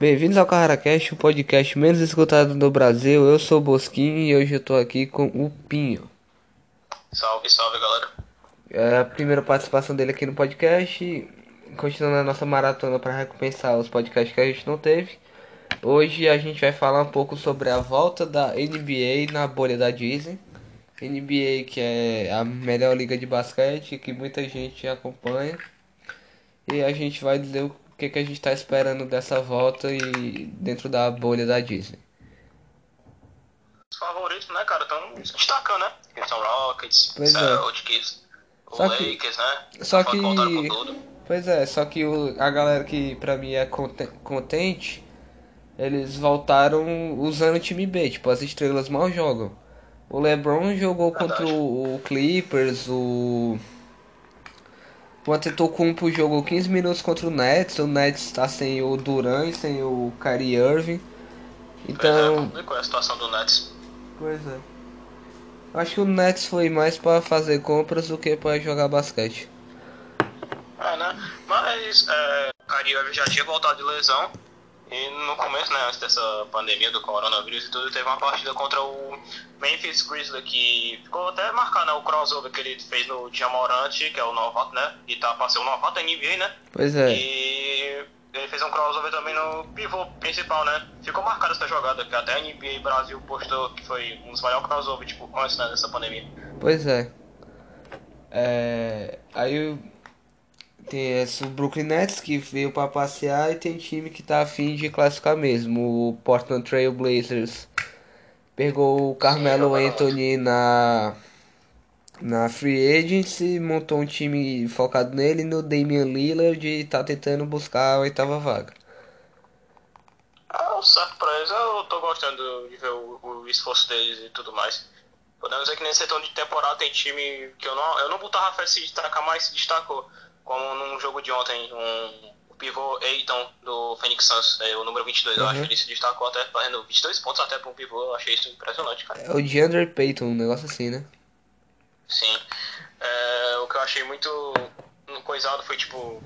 Bem-vindos ao CarraCast, o podcast menos escutado do Brasil. Eu sou o Bosquinho e hoje eu tô aqui com o Pinho. Salve, salve galera. É a primeira participação dele aqui no podcast, continuando a nossa maratona para recompensar os podcasts que a gente não teve. Hoje a gente vai falar um pouco sobre a volta da NBA na bolha da Disney. NBA que é a melhor liga de basquete que muita gente acompanha. E a gente vai dizer o que, que a gente está esperando dessa volta e dentro da bolha da Disney. Os favoritos, né, cara, estão se destacando, né? Que são Rockets, Pois é. Celtics, o Só que- Lakers, né? Só que. Pois é, só que o, a galera que pra mim é conte- contente, eles voltaram usando o time B, tipo, as estrelas mal jogam. O LeBron jogou contra Verdade. o, o Clippers, o. O Antetokounmpo jogou 15 minutos contra o Nets, o Nets tá sem o Duran e sem o Kyrie Irving. Então, Pois é, a situação do Nets? Pois é. Acho que o Nets foi mais pra fazer compras do que pra jogar basquete. É, né? Mas é, o Kyrie Irving já tinha voltado de lesão. E no começo, né, antes dessa pandemia do coronavírus e tudo, teve uma partida contra o Memphis Grizzlies que ficou até marcado, né, o crossover que ele fez no Jamorant, que é o novato, né, e tá ser o novato NBA, né, Pois é. E ele fez um crossover também no pivô principal, né? Ficou marcada essa jogada, que até a NBA Brasil postou que foi um dos maiores crossover, tipo, antes né, dessa pandemia. Pois é. É. Aí o- tem esse, o Brooklyn Nets que veio pra passear e tem time que tá afim de classificar mesmo. O Portland Trail Blazers pegou o Carmelo Anthony na na Free Agency, montou um time focado nele no Damian Lillard e tá tentando buscar a oitava vaga. Ah, o eles, eu tô gostando de ver o, o esforço deles e tudo mais. Podemos dizer que nesse setor de temporada tem time que eu não, eu não botava fé se destacar, mas se destacou. Como num jogo de ontem, um, o pivô Eiton do Phoenix Suns, é, o número 22, eu acho Uhum. que ele se destacou até fazendo 22 pontos até pra um pivô, eu achei isso impressionante, cara. É o DeAndre Payton, um negócio assim, né? Sim. É, o que eu achei muito coisado foi, tipo,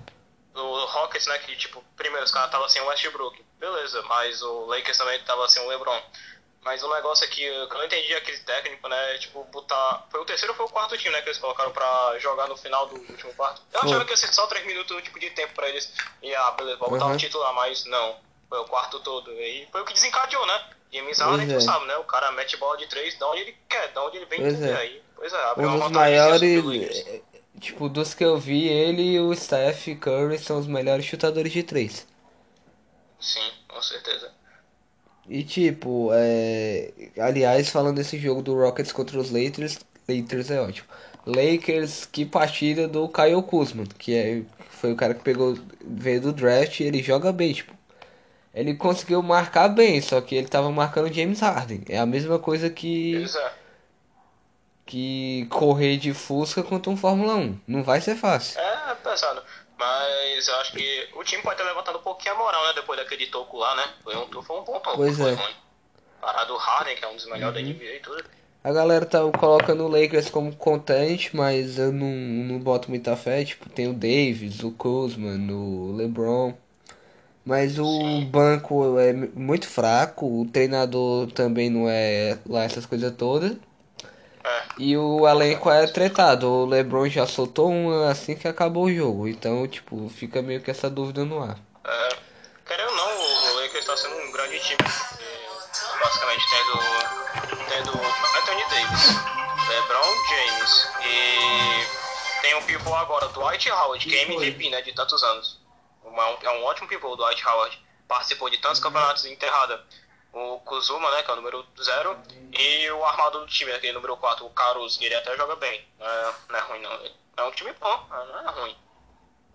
o Rockets, né, que, tipo, primeiro os caras estavam sem o Westbrook. Beleza, mas o Lakers também tava sem o LeBron. Mas o negócio é que eu não entendi aquele técnico, né, tipo, botar... Foi o terceiro ou foi o quarto time, né, que eles colocaram pra jogar no final do último quarto. Eu achava que ia ser só três minutos, tipo, de tempo pra eles. E, ah, beleza, vou botar Uhum. um titular, mas não. Foi o quarto todo. E foi o que desencadeou, né? James Harden, Pois tu é. sabe, né? O cara mete bola de três, de onde ele quer, de onde ele vem, Pois é. aí. Pois é, abriu Um uma dos maiores, Lakers. eh, tipo, dos que eu vi, ele e o Steph Curry são os melhores chutadores de três. Sim, com certeza. E tipo, é... aliás, falando desse jogo do Rockets contra os Lakers, Lakers é ótimo. Lakers, que partida do Kyle Kuzma, que é, foi o cara que pegou, veio do draft, e ele joga bem, tipo. Ele conseguiu marcar bem, só que ele tava marcando James Harden. É a mesma coisa que é. que correr de Fusca contra um Fórmula 1. Não vai ser fácil. É pesado. Mas eu acho que o time pode ter levantado um pouquinho a moral, né? Depois daquele toco lá, né? Foi um, foi um bom toco. Pois é. ruim. Parado o Harden, que é um dos melhores da NBA e tudo. A galera tá colocando o Lakers como contente, mas eu não, não boto muita fé. Tipo, tem o Davis, o Kuzma, o LeBron. Mas o Sim. banco é mu- muito fraco, o treinador também não é lá essas coisas todas. E o elenco é tretado. O LeBron já soltou uma assim que acabou o jogo. Então, tipo, fica meio que essa dúvida no ar. é querendo ou não, o Lakers tá sendo um grande time. basicamente tendo, tendo Anthony Davis, LeBron James e tem um pivô agora, Dwight Howard, que é MVP, né? De tantos anos. É um ótimo pivô, o Dwight Howard. Participou de tantos campeonatos enterrada. O Kuzuma, né, que é o número 0, e o armador do time, que o número 4, o Caruso, que ele até joga bem. Não é, não é ruim, não. É um time bom, não é ruim.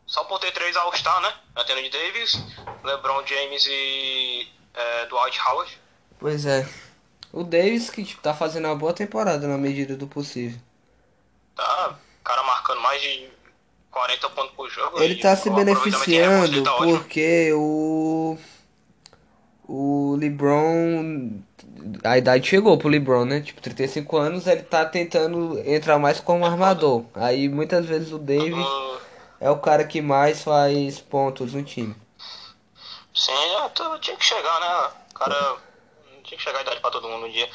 Só por ter três All-Star, né? Anthony Davis, LeBron James e é, Dwight Howard. Pois é. O Davis que tipo, tá fazendo uma boa temporada na medida do possível. Tá, cara marcando mais de 40 pontos por jogo. Ele e tá se beneficiando tá ótimo. porque o o LeBron a idade chegou pro LeBron, né? Tipo, 35 anos, ele tá tentando entrar mais como armador. Aí muitas vezes o Davis Uh, é o cara que mais faz pontos no time. Sim, é, tinha que chegar, né? O cara tinha que chegar a idade pra todo mundo um dia.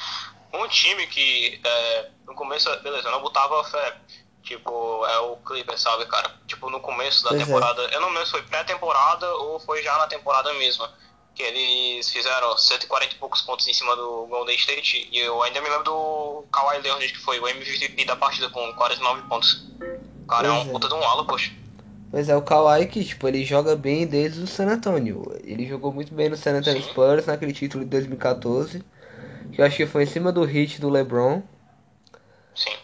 Um time que é, no começo, beleza, eu não botava fé. Tipo, é o Clippers, sabe, cara? Tipo, no começo da Pois é. temporada, eu não lembro se foi pré-temporada ou foi já na temporada mesma. Que eles fizeram 140 e poucos pontos em cima do Golden State. E eu ainda me lembro do Kawhi Leonard, que foi o MVP da partida com 49 pontos. O cara é Pois um é. puta de um ala, poxa. Pois é, o Kawhi que, tipo, ele joga bem desde o San Antonio. Ele jogou muito bem no San Antonio Sim. Spurs, naquele título de 2014. Que eu acho que foi em cima do hit do LeBron. Sim.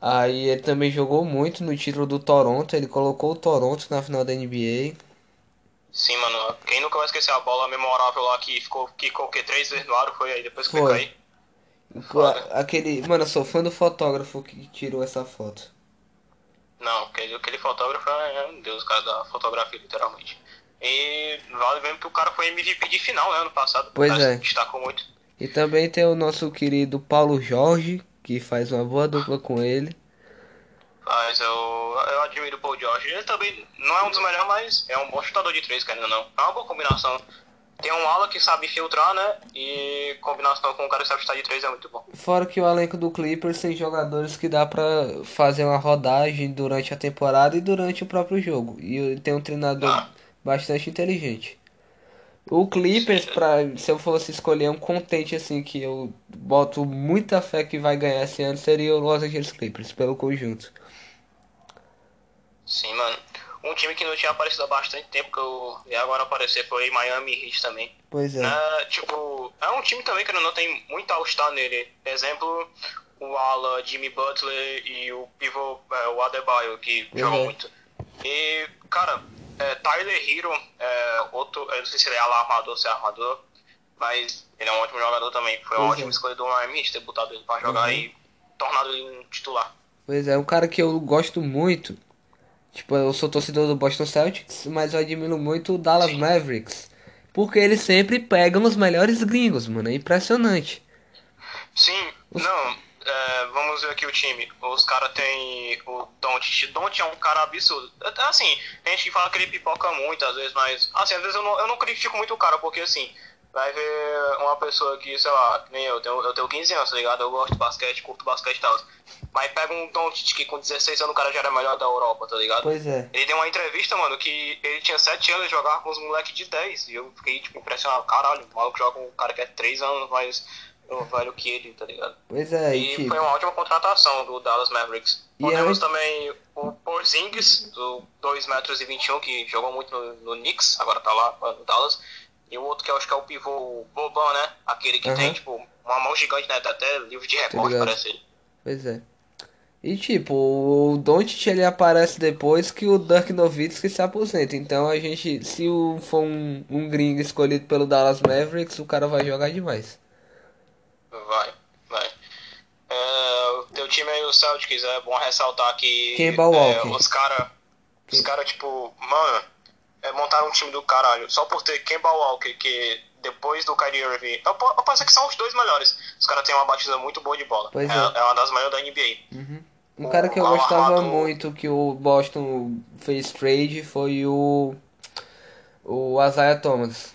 Aí ele também jogou muito no título do Toronto. Ele colocou o Toronto na final da NBA. Sim, mano. Quem nunca vai esquecer a bola memorável lá que ficou, que quê? Três vezes no aro foi aí depois que Foi. foi cair. Foda. Aquele. Mano, eu sou fã do fotógrafo que tirou essa foto. Não, aquele, aquele fotógrafo é um deus, cara, da fotografia, literalmente. E vale mesmo que o cara foi MVP de final, né, ano passado. Pois cara é. destacou muito. E também tem o nosso querido Paulo Jorge, que faz uma boa dupla com ele. Mas eu, eu admiro o Paul George. Ele também não é um dos melhores, mas é um bom chutador de três, querendo ou não. É uma boa combinação. Tem um ala que sabe filtrar, né? E combinação com um cara que sabe chutar de três é muito bom. Fora que o elenco do Clippers tem jogadores que dá pra fazer uma rodagem durante a temporada e durante o próprio jogo. E tem um treinador Ah. bastante inteligente. O Clippers, pra, se eu fosse escolher um contente assim que eu boto muita fé que vai ganhar esse ano, seria o Los Angeles Clippers, pelo conjunto. Sim, mano. Um time que não tinha aparecido há bastante tempo, que eu vi agora aparecer, foi Miami Heat também. Pois é. É, tipo, é um time também que não tem muito all-star nele. Exemplo, o ala Jimmy Butler e o pivô, é, o Adebayo, que jogam Uhum. muito. E, cara, é, Tyler Hero, é, outro, eu não sei se ele é ala armador ou se é armador, mas ele é um ótimo jogador também. Foi uma ótima é. escolha do Miami Heat ter botado ele pra jogar Uhum. e tornado ele um titular. Pois é, um cara que eu gosto muito. Tipo, eu sou torcedor do Boston Celtics, mas eu admiro muito o Dallas. Mavericks. Porque eles sempre pegam os melhores gringos, mano. É impressionante. Sim, não, é, vamos ver aqui o time. Os caras tem o Don't. Don't é um cara absurdo. Até Assim, tem gente que fala que ele pipoca muito às vezes, mas assim, às vezes eu não, eu não critico muito o cara, porque assim, vai ver uma pessoa que, sei lá, que nem eu, tenho, eu tenho 15 anos, tá ligado? Eu gosto de basquete, curto basquete e tal. Mas pega um Don't que com 16 anos o cara já era melhor da Europa, tá ligado? Pois é. Ele deu uma entrevista, mano, que ele tinha 7 anos e jogava com os moleques de 10. E eu fiquei, tipo, impressionado. Caralho, o maluco joga com um cara que é 3 anos mais velho que ele, tá ligado? Pois é, e E tipo. foi uma ótima contratação do Dallas Mavericks. E Temos aí- também o Porzingis, do 2 metros e 21, que jogou muito no, no Knicks, agora tá lá no Dallas. E o outro que eu acho que é o pivô o Boban, né? Aquele que Aham. tem, tipo, uma mão gigante, né? Dá até livro de recorte, ligado. parece ele. Pois é. E tipo, o Doncic ele aparece depois que o Dirk Nowitzki se aposenta. Então a gente, se o, for um, um gringo escolhido pelo Dallas Mavericks, o cara vai jogar demais. Vai, vai. É, o teu time aí, o Celtics, é bom ressaltar que Kemba é, Walker. os caras, os cara, tipo, mano, é, montaram um time do caralho. Só por ter Kemba Walker, que depois do Kyrie Irving, eu, eu penso que são os dois melhores. Os caras têm uma batida muito boa de bola. É, é. é uma das maiores da NBA. Uhum. Um cara que eu gostava armador- muito que o Boston fez trade foi o o Isaiah Thomas.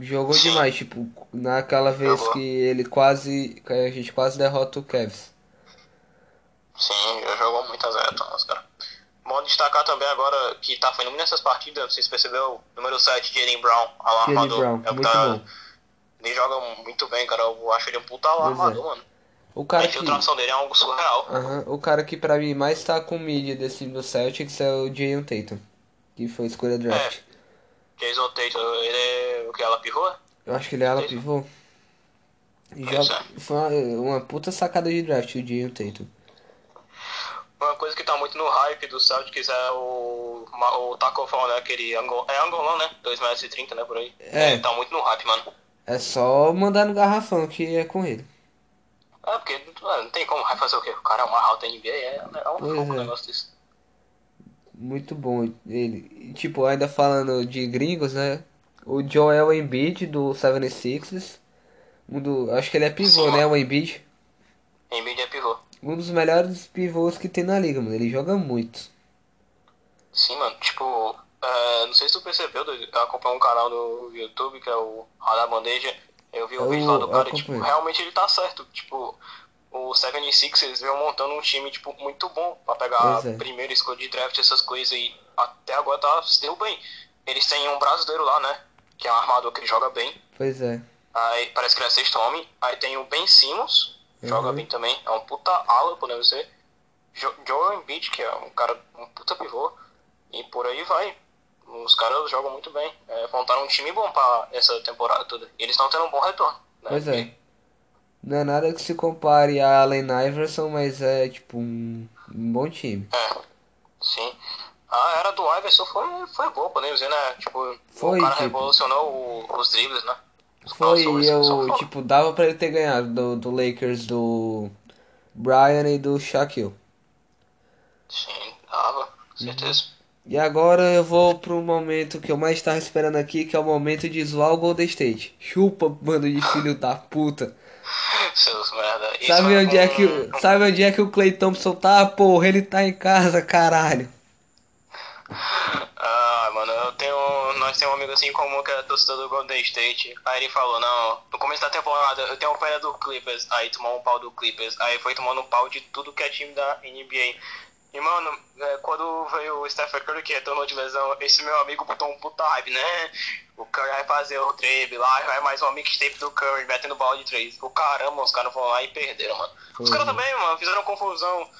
Jogou Sim. demais, tipo, naquela vez Jogou. que ele quase que a gente quase derrota o Cavs. Sim, jogou muitas etapas, cara. Bom destacar também agora que tá fazendo muito nessas partidas, não sei se percebeu, número 7, Jalen Brown, ala Jalen armador. Brown, é o que tá-. Ele joga muito bem, cara. Eu acho ele um puta é. armador, mano. O A cara que infiltração dele é algo surreal. Aham, O cara que pra mim mais tá com mídia desse time do Celtics é o Jason Tatum, que foi escolha draft. Jason Tatum, ele é o que ela pivô? Eu acho que ele é Tatum. pivô. E Pois joga, foi uma, uma puta sacada de draft o Jason Tatum. Uma coisa que tá muito no hype do Celtics é o, o Taco Fall, né? Aquele angol, é angolão, né? 2,30 metros, e 30, né? Por aí. É. Ele tá muito no hype, mano. É só mandar no garrafão que é com ele. É, porque mano, não tem como. Fazer o quê? O cara é alto da NBA, é, é um fogo é. negócio desse. Muito bom ele. Tipo, ainda falando de gringos, né? O Joel Embiid do 76ers. Um do, acho que ele é pivô, Sim. né? O Embiid. Embiid é pivô. Um dos melhores pivôs que tem na liga, mano. Ele joga muito. Sim, mano. Tipo, é, não sei se tu percebeu, eu acompanho um canal no YouTube que é o Radar Bandeja. Eu vi o Eu- vídeo lá do cara e, tipo, realmente ele tá certo. Tipo, o 76ers veio montando um time, tipo, muito bom pra pegar é. a primeira escolha de draft, essas coisas e até agora tá se deu bem. Eles têm um brasileiro lá, né? Que é um armador que joga bem. Pois é. Aí parece que ele é sexto homem. Aí tem o Ben Simmons, joga Uhum. bem também. É um puta ala, podemos dizer. Jo Joel Embiid, que é um cara, um puta pivô. E por aí vai. Os caras jogam muito bem. É, montaram um time bom pra essa temporada toda. E eles estão tendo um bom retorno. Né? Pois é. Não é nada que se compare a Allen Iverson, mas é tipo um, um bom time. É, sim. A era do Iverson foi, foi boa, podemos dizer, né? Tipo, Foi, o cara tipo- revolucionou o- os dribles, né? Foi, eu, tipo, dava pra ele ter ganhado do, do Lakers do Brian e do Shaquille. Sim, dava, com certeza. E agora eu vou pro momento que eu mais tava esperando aqui, que é o momento de zoar o Golden State. Chupa, bando de filho da puta. Seus merda. Isso Sabe onde é que, sabe onde é que o Clay Thompson tá? Porra, ele tá em casa, caralho. Temos um amigo assim comum que é torcedor do Golden State. Aí ele falou, não, no começo da temporada eu tenho pena do Clippers. Aí tomou um pau do Clippers. Aí foi tomando um pau de tudo que é time da NBA. E mano, é, quando veio o Stephen Curry que retornou de lesão, esse meu amigo botou um puta hype, né? O Curry vai fazer o drible lá, vai mais uma mixtape do Curry metendo bola de três. O caramba, os caras vão lá e perderam, mano. Os caras também, mano, fizeram confusão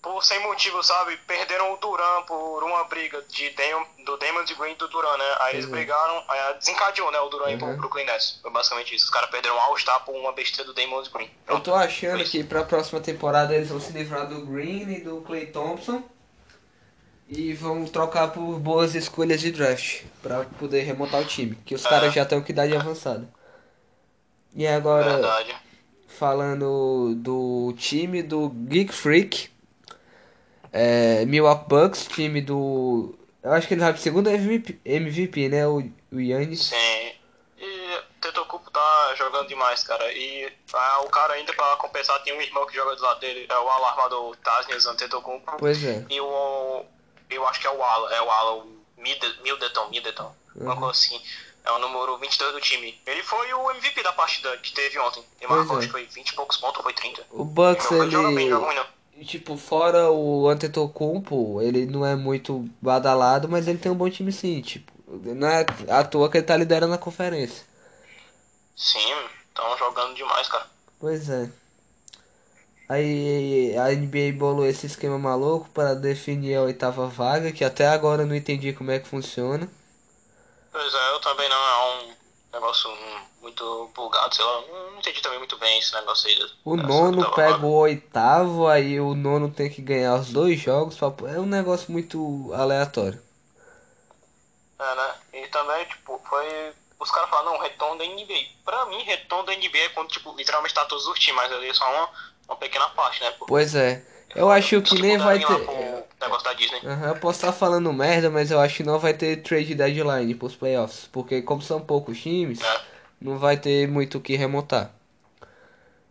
por sem motivo, sabe? Perderam o Duran por uma briga de Damon, do Damon de Green e do Duran, né? Aí eles é. brigaram, aí desencadeou, né? O Duran ir pro Uhum. Brooklyn Nets. Foi basicamente isso. Os caras perderam o All-Star por uma besteira do Damon Green. Eu Pronto. tô achando que pra próxima temporada eles vão se livrar do Green e do Clay Thompson. E vão trocar por boas escolhas de draft. Pra poder remontar o time. Que os É. caras já estão com idade avançada. E agora, Verdade. falando do time do Geek Freak. É, Milwaukee Bucks, time do. Eu acho que ele vai pro segundo MVP, MVP né? O, o Yannis. Sim. E Tetocupo tá jogando demais, cara. E ah, o cara ainda pra compensar tem um irmão que joga do lado dele, é o alarmador Tasnias Antetokounmpo. Pois é. E o. Eu acho que é o Ala, é o Ala, o Mid- Middleton, Middleton, uma Uhum. coisa assim. É o número 22 do time. Ele foi o MVP da partida que teve ontem. Ele marcou, é. acho que foi 20 e poucos pontos, ou foi 30. O Bucks, Ele joga bem, ele. joga ruim não. Tipo, fora o Antetokounmpo, ele não é muito badalado, mas ele tem um bom time sim, tipo, não é à toa que ele tá liderando a conferência. Sim, estão jogando demais, cara. Pois é. Aí a NBA bolou esse esquema maluco para definir a oitava vaga, que até agora eu não entendi como é que funciona. Pois é, eu também não é um negócio hum, muito bugado, sei lá. Não entendi também muito bem esse negócio aí. O nono pega vaga. o oitavo, aí o nono tem que ganhar os dois jogos. Pra... É um negócio muito aleatório. É, né? E também, tipo, foi. Os caras falaram, não, retorno da NBA. Pra mim, retorno da NBA é quando, tipo, literalmente tá todos os times, mas ali é só uma, uma pequena parte, né? Porque Pois é. Eu acho que nem vai ter. eu posso estar falando merda, mas eu acho que não vai ter trade deadline pros playoffs. Porque como são poucos times, É. não vai ter muito o que remontar.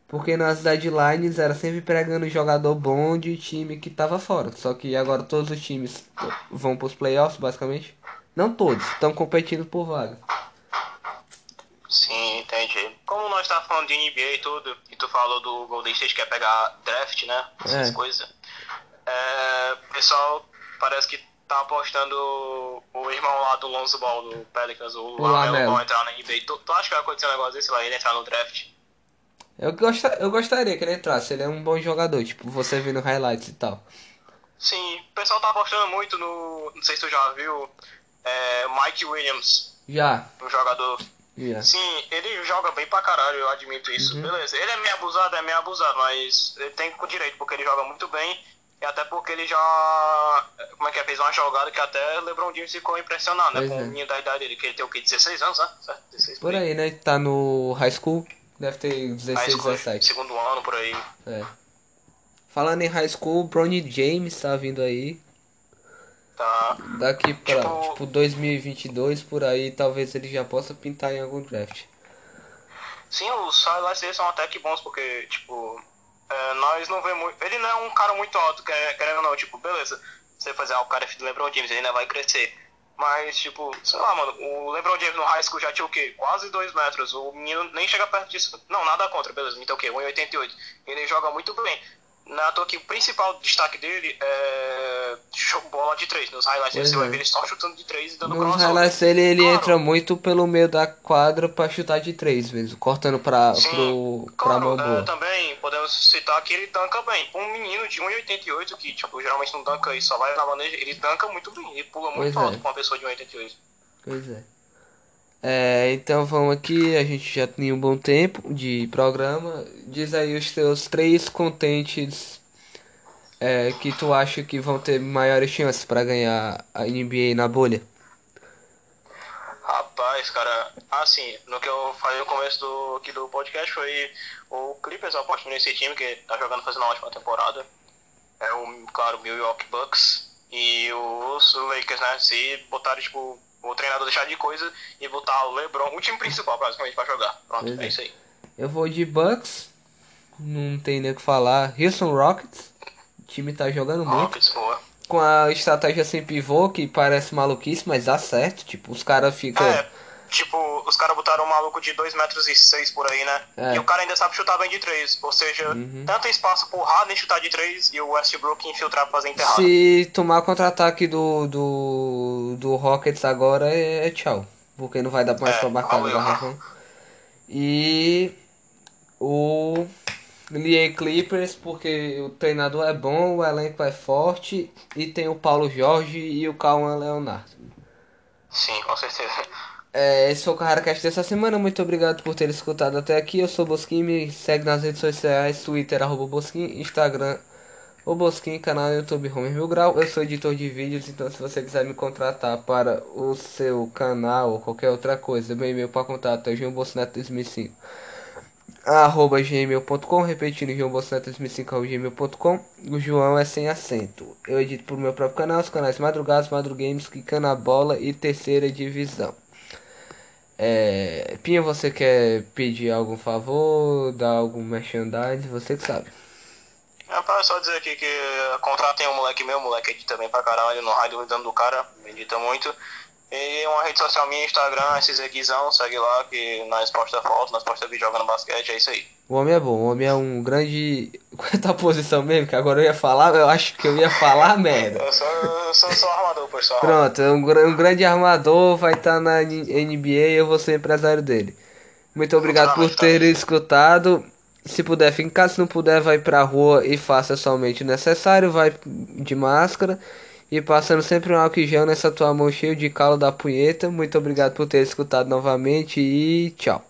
Porque nas deadlines era sempre pregando jogador bom de time que tava fora. Só que agora todos os times vão pros playoffs, basicamente. Não todos, estão competindo por vaga. Como nós tá falando de NBA e tudo, e tu falou do Golden State que quer pegar draft, né? Essas É. coisas. É, pessoal parece que tá apostando o irmão lá do Lonzo Ball, do Pelicans, o, O Lamelo, vão entrar na NBA. Tu, tu acha que vai acontecer um negócio desse lá, ele entrar no draft? Eu, gosta, eu gostaria que ele entrasse, ele é um bom jogador, tipo, você vendo highlights e tal. Sim, o pessoal tá apostando muito no. Não sei se tu já viu. É, Mike Williams, Já, um jogador. Já. Sim, ele joga bem pra caralho, eu admito isso. Uhum. Beleza, ele é meio abusado, é meio abusado, mas ele tem com direito, porque ele joga muito bem. E até porque ele já. Como é que é? Fez uma jogada que até LeBron James ficou impressionado, né? Pois com é. o menino da idade dele, que ele tem o quê? 16 anos, né? Certo? 16 Por aí, né? Tá no high school, deve ter High 16, school, 17. segundo ano, por aí. É. Falando em high school, o Bronny James tá vindo aí. Tá. Daqui pra, Tipo- tipo, 2022, por aí, talvez ele já possa pintar em algum draft. Sim, os highlights dele são até que bons, porque, tipo, é, nós não vemos. Ele não é um cara muito alto, quer- querendo ou não, tipo, beleza. Você fazer ah, o cara é filho do LeBron James, ele ainda vai crescer. Mas, tipo, sei lá, mano, o LeBron James no high school já tinha o quê? Quase 2 metros. O menino nem chega perto disso. Não, nada contra, beleza. Então o quê? 1,88. Ele joga muito bem. Na toa que o principal destaque dele é bola de 3. Nos highlights Pois você é. vai ver ele só chutando de 3 e dando Nos crossover. highlights dele, ele Claro. entra muito pelo meio da quadra pra chutar de três mesmo, cortando pra, Sim, pro, pra Claro, mão é, boa. também podemos citar que ele tanca bem. Um menino de 1,88 que tipo, geralmente não tanca e só vai na maneja, ele tanca muito bem. Ele pula muito Pois alto é. com uma pessoa de 1,88. Pois é. É, então vamos aqui, a gente já tem um bom tempo de programa. Diz aí os teus três contentes é, que tu acha que vão ter maiores chances pra ganhar a NBA na bolha. Rapaz, cara, assim, no que eu falei no começo do, aqui do podcast foi o Clippers, eu aposto nesse time que tá jogando fazendo uma ótima temporada. É o, claro, Milwaukee Bucks e os Lakers, né? Se botarem, tipo, o treinador deixar de coisa e botar o LeBron, o time principal, basicamente, pra jogar. Pronto, é. é. isso aí. Eu vou de Bucks, não tem nem o que falar. Houston Rockets, o time tá jogando muito. Rockets, boa. Com a estratégia sem pivô, que parece maluquice, mas dá certo. Tipo, os caras ficam. É, tipo, os caras botaram um maluco de 2 metros e 6 por aí, né? É. E o cara ainda sabe chutar bem de 3. Ou seja, Uhum. tanto espaço pro Harden chutar de 3 e o Westbrook infiltrar pra fazer enterrado. Se tomar contra-ataque do, do, do Rockets agora é, é tchau. Porque não vai dar mais É, pra marcar valeu. garrafão. E o LA Clippers, porque o treinador é bom, o elenco é forte e tem o Paulo Jorge e o Calma Leonardo. Sim, com certeza. É, esse foi o CarraCast dessa semana. Muito obrigado por ter escutado até aqui. Eu sou o Bosquim. Me segue nas redes sociais: Twitter, arroba Bosquim, Instagram, o Bosquim, canal YouTube Homer Mil Grau. Eu sou editor de vídeos, então se você quiser me contratar para o seu canal ou qualquer outra coisa, meu e-mail para contato é joãobosneto2005 arroba gmail.com, repetindo joãobosneto2005 arroba gmail.com. O João é sem acento. Eu edito pro meu próprio canal, os canais Madrugados, Madrugames, Quicando a Bola e Terceira Divisão. É, Pinha, você quer pedir algum favor, dar algum merchandising? Você que sabe. É pra só dizer aqui que contratem um moleque meu, moleque edita bem pra caralho, no raio do do cara, edita muito. E uma rede social minha, Instagram, esse Guizão, segue lá que nós posta foto, nós posta vídeo jogando basquete, é isso aí. O homem é bom, o homem é um grande. Qual é a tua posição mesmo? Que agora eu ia falar, eu acho que eu ia falar merda. Eu sou, eu sou, sou armador, pessoal. Pronto, é um, um grande armador, vai estar na N- NBA e eu vou ser empresário dele. Muito obrigado por ter escutado. Se puder, fica em casa. Se não puder, vai pra rua e faça somente o necessário. Vai de máscara. E passando sempre um álcool gel nessa tua mão cheia de calo da punheta. Muito obrigado por ter escutado novamente e tchau.